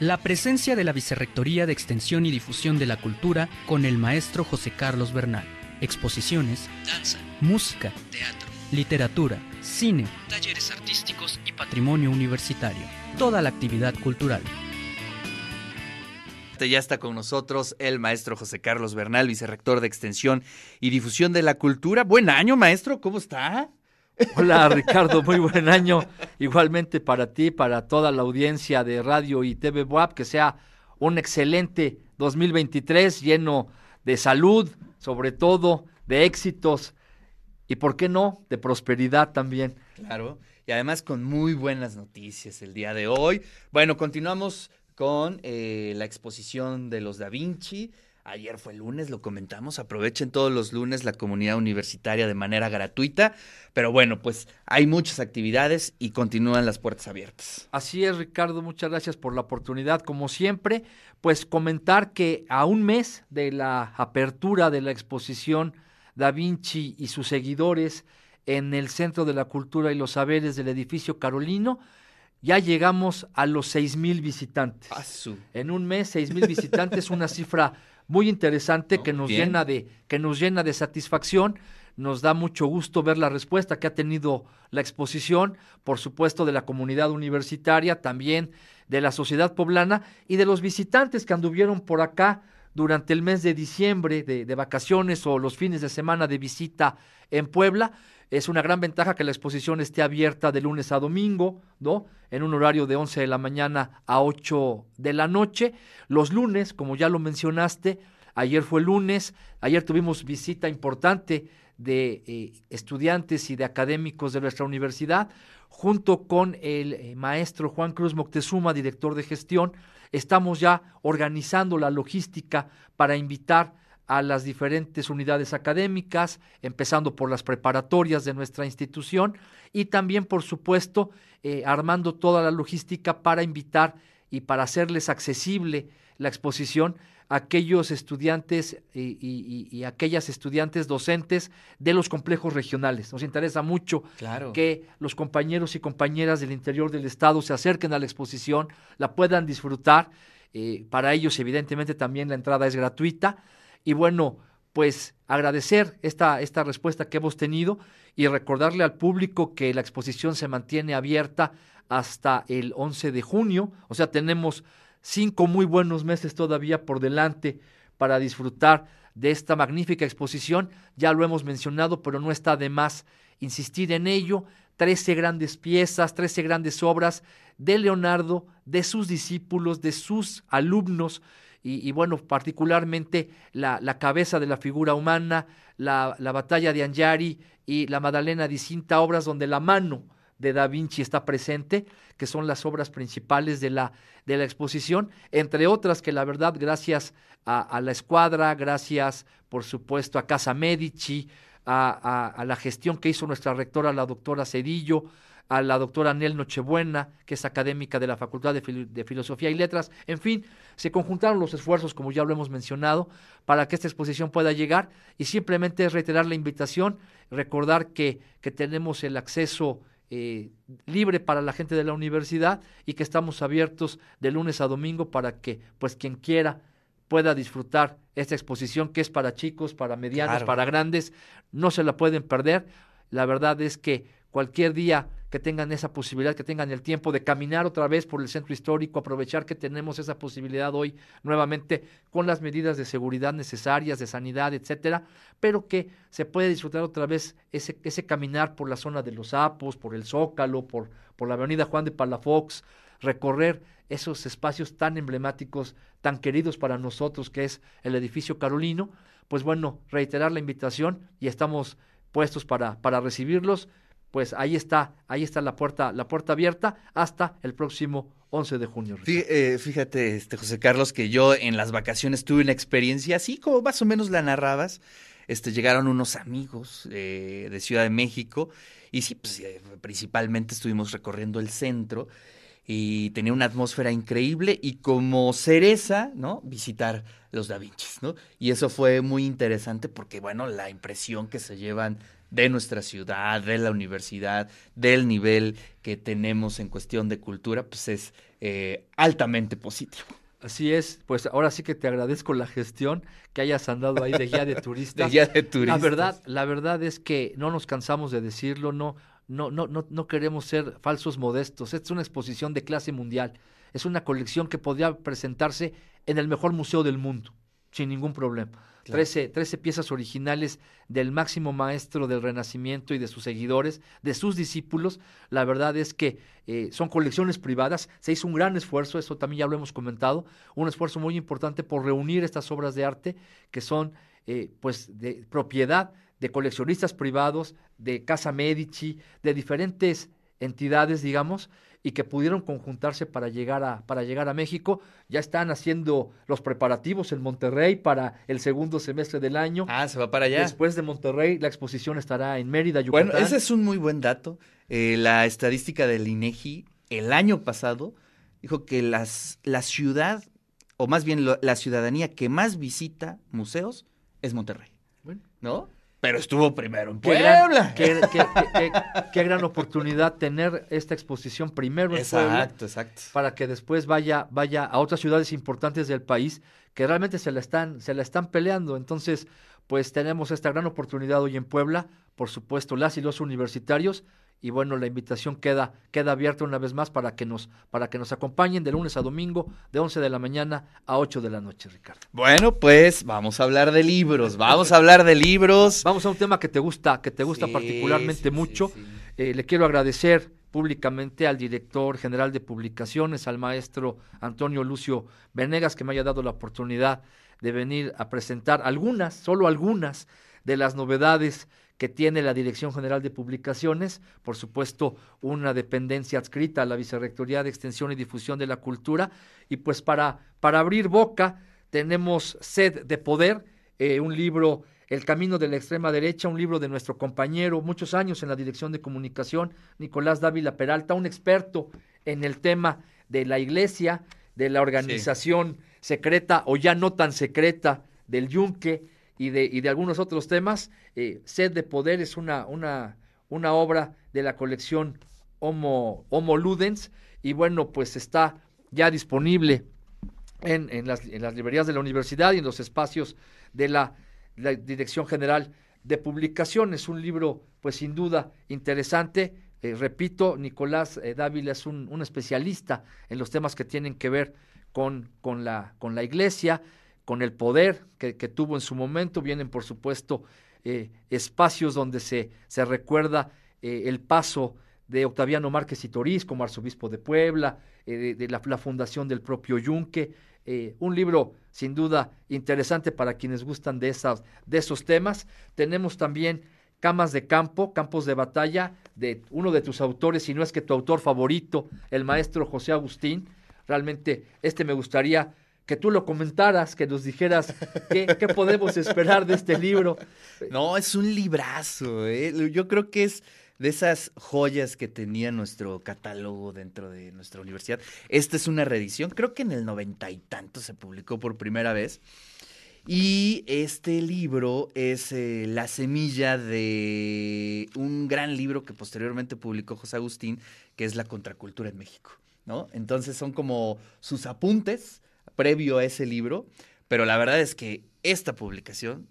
La presencia de la Vicerrectoría de Extensión y Difusión de la Cultura con el maestro José Carlos Bernal. Exposiciones, danza, música, teatro, literatura, cine, talleres artísticos y patrimonio universitario. Toda la actividad cultural. Ya está con nosotros el maestro José Carlos Bernal, vicerrector de Extensión y Difusión de la Cultura. Buen año, maestro, ¿cómo está? Hola Ricardo, muy buen año. Igualmente para ti, para toda la audiencia de radio y TV WAP, que sea un excelente 2023 lleno de salud, sobre todo de éxitos y, ¿por qué no?, de prosperidad también. Claro, y además con muy buenas noticias el día de hoy. Bueno, continuamos con eh, la exposición de los Da Vinci. Ayer fue lunes, lo comentamos. Aprovechen todos los lunes la comunidad universitaria de manera gratuita. Pero bueno, pues hay muchas actividades y continúan las puertas abiertas. Así es, Ricardo. Muchas gracias por la oportunidad. Como siempre, pues comentar que a un mes de la apertura de la exposición Da Vinci y sus seguidores en el Centro de la Cultura y los Saberes del edificio Carolino, ya llegamos a los seis mil visitantes. En un mes, seis mil visitantes, una cifra muy interesante que, nos llena de, que nos llena de satisfacción. Nos da mucho gusto ver la respuesta que ha tenido la exposición, por supuesto, de la comunidad universitaria, también de la sociedad poblana y de los visitantes que anduvieron por acá durante el mes de diciembre de, de vacaciones o los fines de semana de visita en Puebla es una gran ventaja que la exposición esté abierta de lunes a domingo, ¿no? En un horario de 11 de la mañana a 8 de la noche. Los lunes, como ya lo mencionaste, ayer fue lunes, ayer tuvimos visita importante de eh, estudiantes y de académicos de nuestra universidad, junto con el eh, maestro Juan Cruz Moctezuma, director de gestión, estamos ya organizando la logística para invitar a las diferentes unidades académicas, empezando por las preparatorias de nuestra institución y también, por supuesto, eh, armando toda la logística para invitar y para hacerles accesible la exposición a aquellos estudiantes y, aquellas estudiantes docentes de los complejos regionales. Nos interesa mucho que los compañeros y compañeras del interior del Estado se acerquen a la exposición, la puedan disfrutar. Eh, para ellos, evidentemente, también la entrada es gratuita y bueno, pues agradecer esta, esta respuesta que hemos tenido y recordarle al público que la exposición se mantiene abierta hasta el 11 de junio, o sea, tenemos cinco muy buenos meses todavía por delante para disfrutar de esta magnífica exposición. Ya lo hemos mencionado, pero no está de más insistir en ello. Trece grandes piezas, trece grandes obras de Leonardo, de sus discípulos, de sus alumnos, y, bueno, particularmente la, la, cabeza de la figura humana, la, la batalla de Anjari y la Madalena Cinta, obras donde la mano de Da Vinci está presente, que son las obras principales de la, de la exposición, entre otras que la verdad, gracias a, la escuadra, gracias por supuesto a Casa Medici, a, a, a, la gestión que hizo nuestra rectora, la doctora Cedillo, a la doctora Nel Nochebuena, que es académica de la Facultad de, Filosofía y Letras. En fin, se conjuntaron los esfuerzos, como ya lo hemos mencionado, para que esta exposición pueda llegar y simplemente reiterar la invitación, recordar que, que tenemos el acceso eh, libre para la gente de la universidad y que estamos abiertos de lunes a domingo para que pues quien quiera pueda disfrutar esta exposición que es para chicos, para medianos, para grandes, no se la pueden perder. La verdad es que cualquier día que tengan esa posibilidad, que tengan el tiempo de caminar otra vez por el centro histórico, aprovechar que tenemos esa posibilidad hoy nuevamente con las medidas de seguridad necesarias, de sanidad, etcétera, pero que se puede disfrutar otra vez ese, ese caminar por la zona de los Sapos, por el Zócalo, por, por la avenida Juan de Palafox, recorrer esos espacios tan emblemáticos, tan queridos para nosotros, que es el edificio Carolino, pues bueno, reiterar la invitación y estamos puestos para, para recibirlos pues ahí está, ahí está la puerta, la puerta abierta hasta el próximo 11 de junio. Eh, fíjate, este, José Carlos, que yo en las vacaciones tuve una experiencia así como más o menos la narrabas. Este, llegaron unos amigos eh, de Ciudad de México y sí, pues eh, principalmente estuvimos recorriendo el centro y tenía una atmósfera increíble y como cereza, ¿no? Visitar los Da Vinci, ¿no? Y eso fue muy interesante porque, bueno, la impresión que se llevan de nuestra ciudad, de la universidad, del nivel que tenemos en cuestión de cultura, pues es eh, altamente positivo. Así es, pues ahora sí que te agradezco la gestión, que hayas andado ahí de guía de turistas. de guía de turistas. La verdad, la verdad es que no nos cansamos de decirlo, no, no, no, no, no queremos ser falsos modestos. Esta es una exposición de clase mundial. Es una colección que podría presentarse en el mejor museo del mundo, sin ningún problema. Trece 13, piezas originales del máximo maestro del Renacimiento y de sus seguidores, de sus discípulos. La verdad es que eh, son colecciones privadas. Se hizo un gran esfuerzo, eso también ya lo hemos comentado, un esfuerzo muy importante por reunir estas obras de arte que son eh, pues de propiedad de coleccionistas privados, de Casa Medici, de diferentes entidades, digamos, y que pudieron conjuntarse para llegar a, para llegar a México. Ya están haciendo los preparativos en Monterrey para el segundo semestre del año. Ah, se va para allá. Después de Monterrey, la exposición estará en Mérida, Yucatán. Bueno, ese es un muy buen dato. Eh, la estadística del INEGI el año pasado dijo que las, la ciudad, o más bien la ciudadanía que más visita museos es Monterrey. Bueno. ¿No? Pero estuvo primero en Puebla. Qué qué, gran oportunidad tener esta exposición primero en Puebla. Exacto, exacto. Para que después vaya, vaya a otras ciudades importantes del país que realmente se la están, se la están peleando. Entonces, pues tenemos esta gran oportunidad hoy en Puebla, por supuesto, las y los universitarios, y bueno, la invitación queda, queda abierta una vez más para que, nos, para que nos acompañen de lunes a domingo, de 11 de la mañana a 8 de la noche, Ricardo. Bueno, pues vamos a hablar de libros, vamos a hablar de libros. Vamos a un tema que te gusta, que te gusta particularmente mucho. Eh, le quiero agradecer públicamente al director general de publicaciones, al maestro Antonio Lucio Venegas, que me haya dado la oportunidad de venir a presentar algunas, solo algunas, de las novedades que tiene la Dirección General de Publicaciones, por supuesto una dependencia adscrita a la Vicerrectoría de Extensión y Difusión de la Cultura, y pues para, para abrir boca tenemos Sed de Poder, eh, un libro El Camino de la Extrema Derecha, un libro de nuestro compañero, muchos años en la Dirección de Comunicación, Nicolás Dávila Peralta, un experto en el tema de la Iglesia, de la organización secreta o ya no tan secreta del Yunque, y de, y de algunos otros temas. Eh, Sed de Poder es una, una, una obra de la colección Homo, Homo Ludens y bueno, pues está ya disponible en, en, las, librerías de la universidad y en los espacios de la, Dirección General de Publicaciones. Un libro, pues sin duda, interesante. Eh, repito, Nicolás eh, Dávila es un, un, especialista en los temas que tienen que ver con, con, la, con la iglesia, con el poder que, tuvo en su momento. Vienen, por supuesto, eh, espacios donde se, recuerda eh, el paso de Octaviano Márquez y Toriz como arzobispo de Puebla, eh, de, la, fundación del propio Yunque. un libro sin duda interesante para quienes gustan de, de esos temas. Tenemos también Camas de Campo, Campos de Batalla, de uno de tus autores, si no es que tu autor favorito, el maestro José Agustín. Realmente este me gustaría que tú lo comentaras, que nos dijeras qué, podemos esperar de este libro. No, es un librazo. ¿eh? Yo creo que es de esas joyas que tenía nuestro catálogo dentro de nuestra universidad. Esta es una reedición, creo que en el noventa y tanto se publicó por primera vez. Y este libro es eh, la semilla de un gran libro que posteriormente publicó José Agustín, que es La Contracultura en México. ¿no? Entonces son como sus apuntes previo a ese libro, pero la verdad es que esta publicación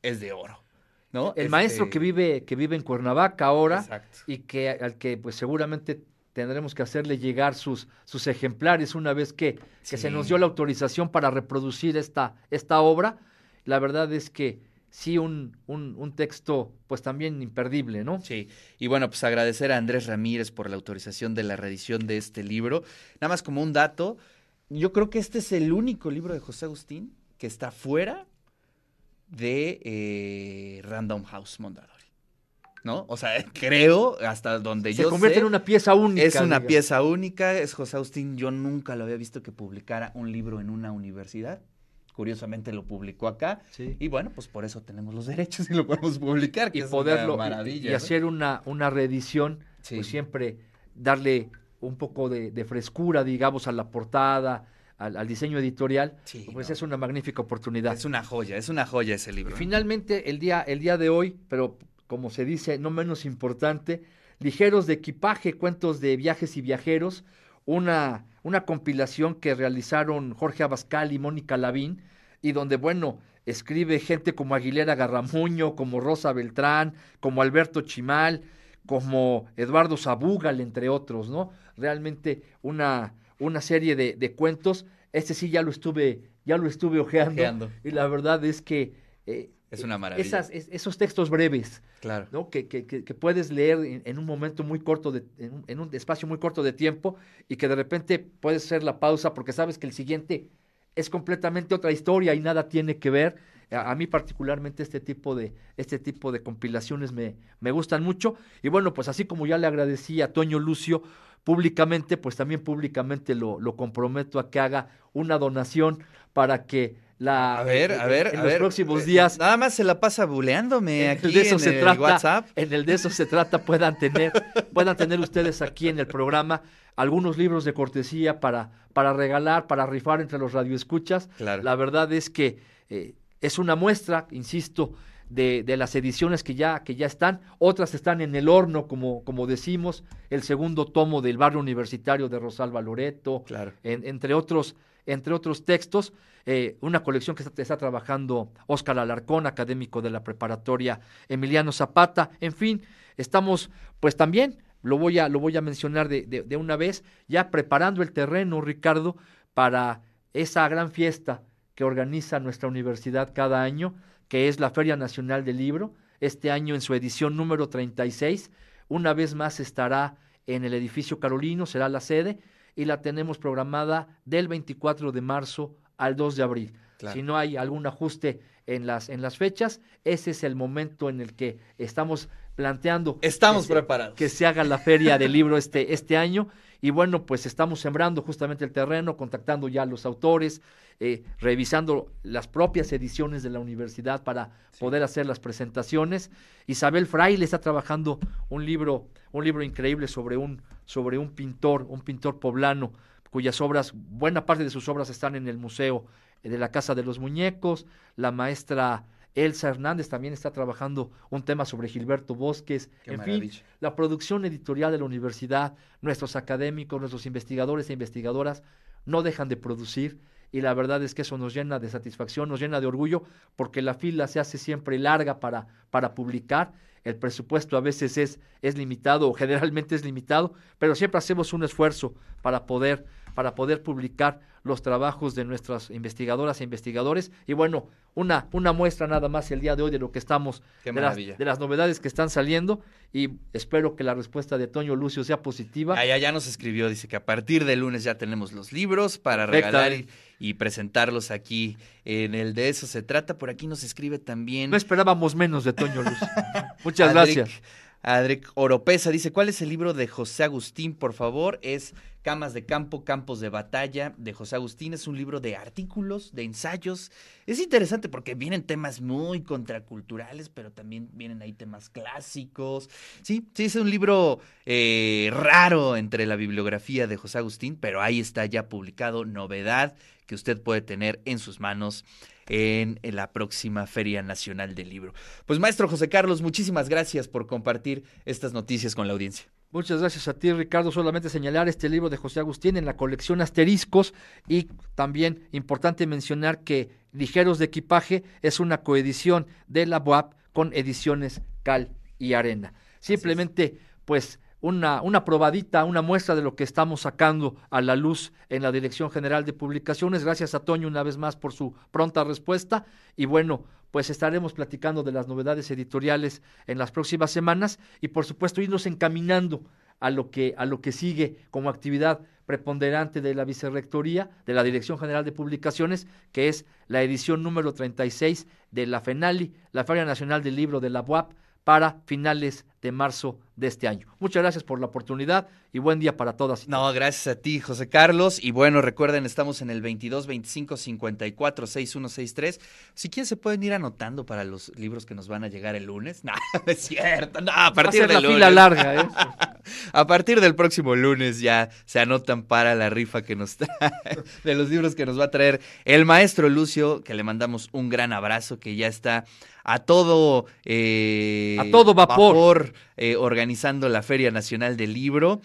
es de oro. ¿no? El maestro este que vive, que vive en Cuernavaca ahora y que al que pues seguramente tendremos que hacerle llegar sus, sus ejemplares una vez que, que se nos dio la autorización para reproducir esta, esta obra. La verdad es que sí un, un, un, texto pues también imperdible, ¿no? Sí, y bueno, pues agradecer a Andrés Ramírez por la autorización de la reedición de este libro. Nada más como un dato, yo creo que este es el único libro de José Agustín que está fuera de eh, Random House Mondadori. ¿No? O sea, creo, hasta donde yo Se convierte en una pieza única. Es una pieza única, es José Agustín. Yo nunca lo había visto que publicara un libro en una universidad. Curiosamente lo publicó acá. Y bueno, pues por eso tenemos los derechos y lo podemos publicar. y poderlo. maravilla, y, hacer una, una reedición, pues siempre darle un poco de, frescura, digamos, a la portada, al, diseño editorial, pues es una magnífica oportunidad. Es una joya, es una joya ese libro. Finalmente, el día, el día de hoy, pero como se dice, no menos importante, Ligeros de equipaje, cuentos de viajes y viajeros, una, una compilación que realizaron Jorge Abascal y Mónica Lavín, y donde, bueno, escribe gente como Aguilera Garramuño, como Rosa Beltrán, como Alberto Chimal, como Eduardo Zabúgal, entre otros, ¿no? Realmente una, una serie de, de, cuentos. Este sí ya lo estuve, ya lo estuve ojeando, y la verdad es que eh, es una maravilla. esos textos breves, claro. ¿no? que, que, que, puedes leer en, un momento muy corto, de, en, un, espacio muy corto de tiempo y que de repente puedes hacer la pausa porque sabes que el siguiente es completamente otra historia y nada tiene que ver. A, mí particularmente este tipo de, este tipo de compilaciones me, me gustan mucho. Y bueno, pues así como ya le agradecí a Toño Lucio públicamente, pues también públicamente lo, lo comprometo a que haga una donación para que la, a ver, a ver, en, a los próximos días. Nada más se la pasa buleándome aquí de eso en se el WhatsApp. En el de eso se trata, puedan tener, puedan tener ustedes aquí en el programa algunos libros de cortesía para, para regalar, para rifar entre los radioescuchas. Claro. La verdad es que eh, es una muestra, insisto, de, de, las ediciones que ya, que ya están. Otras están en el horno, como, como decimos. El segundo tomo del barrio universitario de Rosalba Loreto, claro. entre, otros, entre otros textos. Eh, una colección que está, trabajando Óscar Alarcón, académico de la preparatoria Emiliano Zapata. En fin, estamos pues también, lo voy a, lo voy a mencionar de, de, una vez, ya preparando el terreno, Ricardo, para esa gran fiesta que organiza nuestra universidad cada año, que es la Feria Nacional del Libro. Este año en su edición número 36, una vez más estará en el edificio Carolino, será la sede, y la tenemos programada del 24 de marzo al 2 de abril. Si no hay algún ajuste en las, en las fechas, ese es el momento en el que estamos planteando. Estamos que preparados. Se, que se haga la feria del libro este, este año. Y bueno, pues estamos sembrando justamente el terreno, contactando ya a los autores, eh, revisando las propias ediciones de la universidad para poder hacer las presentaciones. Isabel Fraile está trabajando un libro, un libro increíble sobre un, sobre un pintor, un pintor poblano cuyas obras, buena parte de sus obras están en el Museo de la Casa de los Muñecos. La maestra Elsa Hernández también está trabajando un tema sobre Gilberto Bosques. en fin, la producción editorial de la universidad, nuestros académicos, nuestros investigadores e investigadoras no dejan de producir y la verdad es que eso nos llena de satisfacción, nos llena de orgullo, porque la fila se hace siempre larga para, para publicar. El presupuesto a veces es, es limitado o generalmente es limitado, pero siempre hacemos un esfuerzo para poder para poder publicar los trabajos de nuestras investigadoras e investigadores. Y bueno, una, una muestra nada más el día de hoy de lo que estamos, de las, de las, novedades que están saliendo. Y espero que la respuesta de Toño Lucio sea positiva. Ah, ya, ya nos escribió, dice que a partir del lunes ya tenemos los libros para regalar y, presentarlos aquí en el de eso se trata. Por aquí nos escribe también. No esperábamos menos de Toño Lucio. Muchas gracias. Adric Oropesa dice, ¿cuál es el libro de José Agustín? Por favor, es Camas de Campo, Campos de Batalla de José Agustín. Es un libro de artículos, de ensayos. Es interesante porque vienen temas muy contraculturales, pero también vienen ahí temas clásicos. Sí, sí, es un libro eh, raro entre la bibliografía de José Agustín, pero ahí está ya publicado, novedad que usted puede tener en sus manos en, la próxima Feria Nacional del Libro. Pues maestro José Carlos, muchísimas gracias por compartir estas noticias con la audiencia. Muchas gracias a ti, Ricardo. Solamente señalar este libro de José Agustín en la colección Asteriscos y también importante mencionar que Ligeros de Equipaje es una coedición de la BOAP con ediciones Cal y Arena. Simplemente, pues una, una probadita, una muestra de lo que estamos sacando a la luz en la Dirección General de Publicaciones. Gracias a Toño una vez más por su pronta respuesta. Y bueno, pues estaremos platicando de las novedades editoriales en las próximas semanas y por supuesto irnos encaminando a lo que, a lo que sigue como actividad preponderante de la Vicerrectoría, de la Dirección General de Publicaciones, que es la edición número 36 de la FENALI, la Feria Nacional del Libro de la UAP, para finales de marzo de este año. Muchas gracias por la oportunidad y buen día para todas. no, gracias a ti, José Carlos. Y bueno, recuerden, estamos en el 22 25 54 6163. Si quieren, se pueden ir anotando para los libros que nos van a llegar el lunes. No, es cierto. No, a partir del lunes. la fila larga, ¿eh? a partir del próximo lunes ya se anotan para la rifa que nos trae, de los libros que nos va a traer el maestro Lucio, que le mandamos un gran abrazo, que ya está a todo, eh, a todo vapor, eh, organizando la Feria Nacional del Libro.